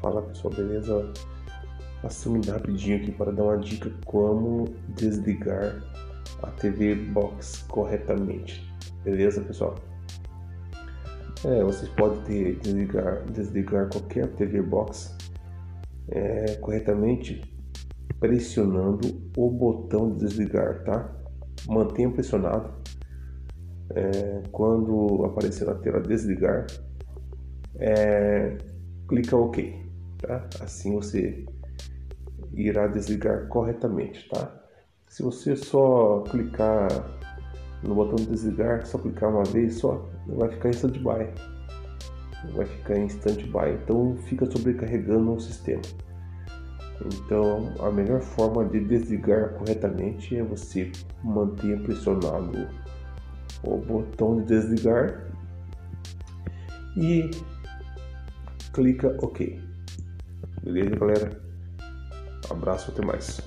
Fala pessoal, beleza? Passando rapidinho aqui para dar uma dica como desligar a TV Box corretamente, beleza pessoal? É, vocês podem ter, desligar, desligar qualquer TV Box é, corretamente pressionando o botão de desligar, tá? Mantenha pressionado. É, quando aparecer na tela desligar, é, clica OK. Tá? Assim você irá desligar corretamente, tá? Se você só clicar no botão de desligar, só clicar uma vez só, vai ficar em stand-by. Vai ficar em stand-by, então fica sobrecarregando o sistema. Então, a melhor forma de desligar corretamente é você manter pressionado o botão de desligar e clica OK. Beleza, galera? abraço, até mais.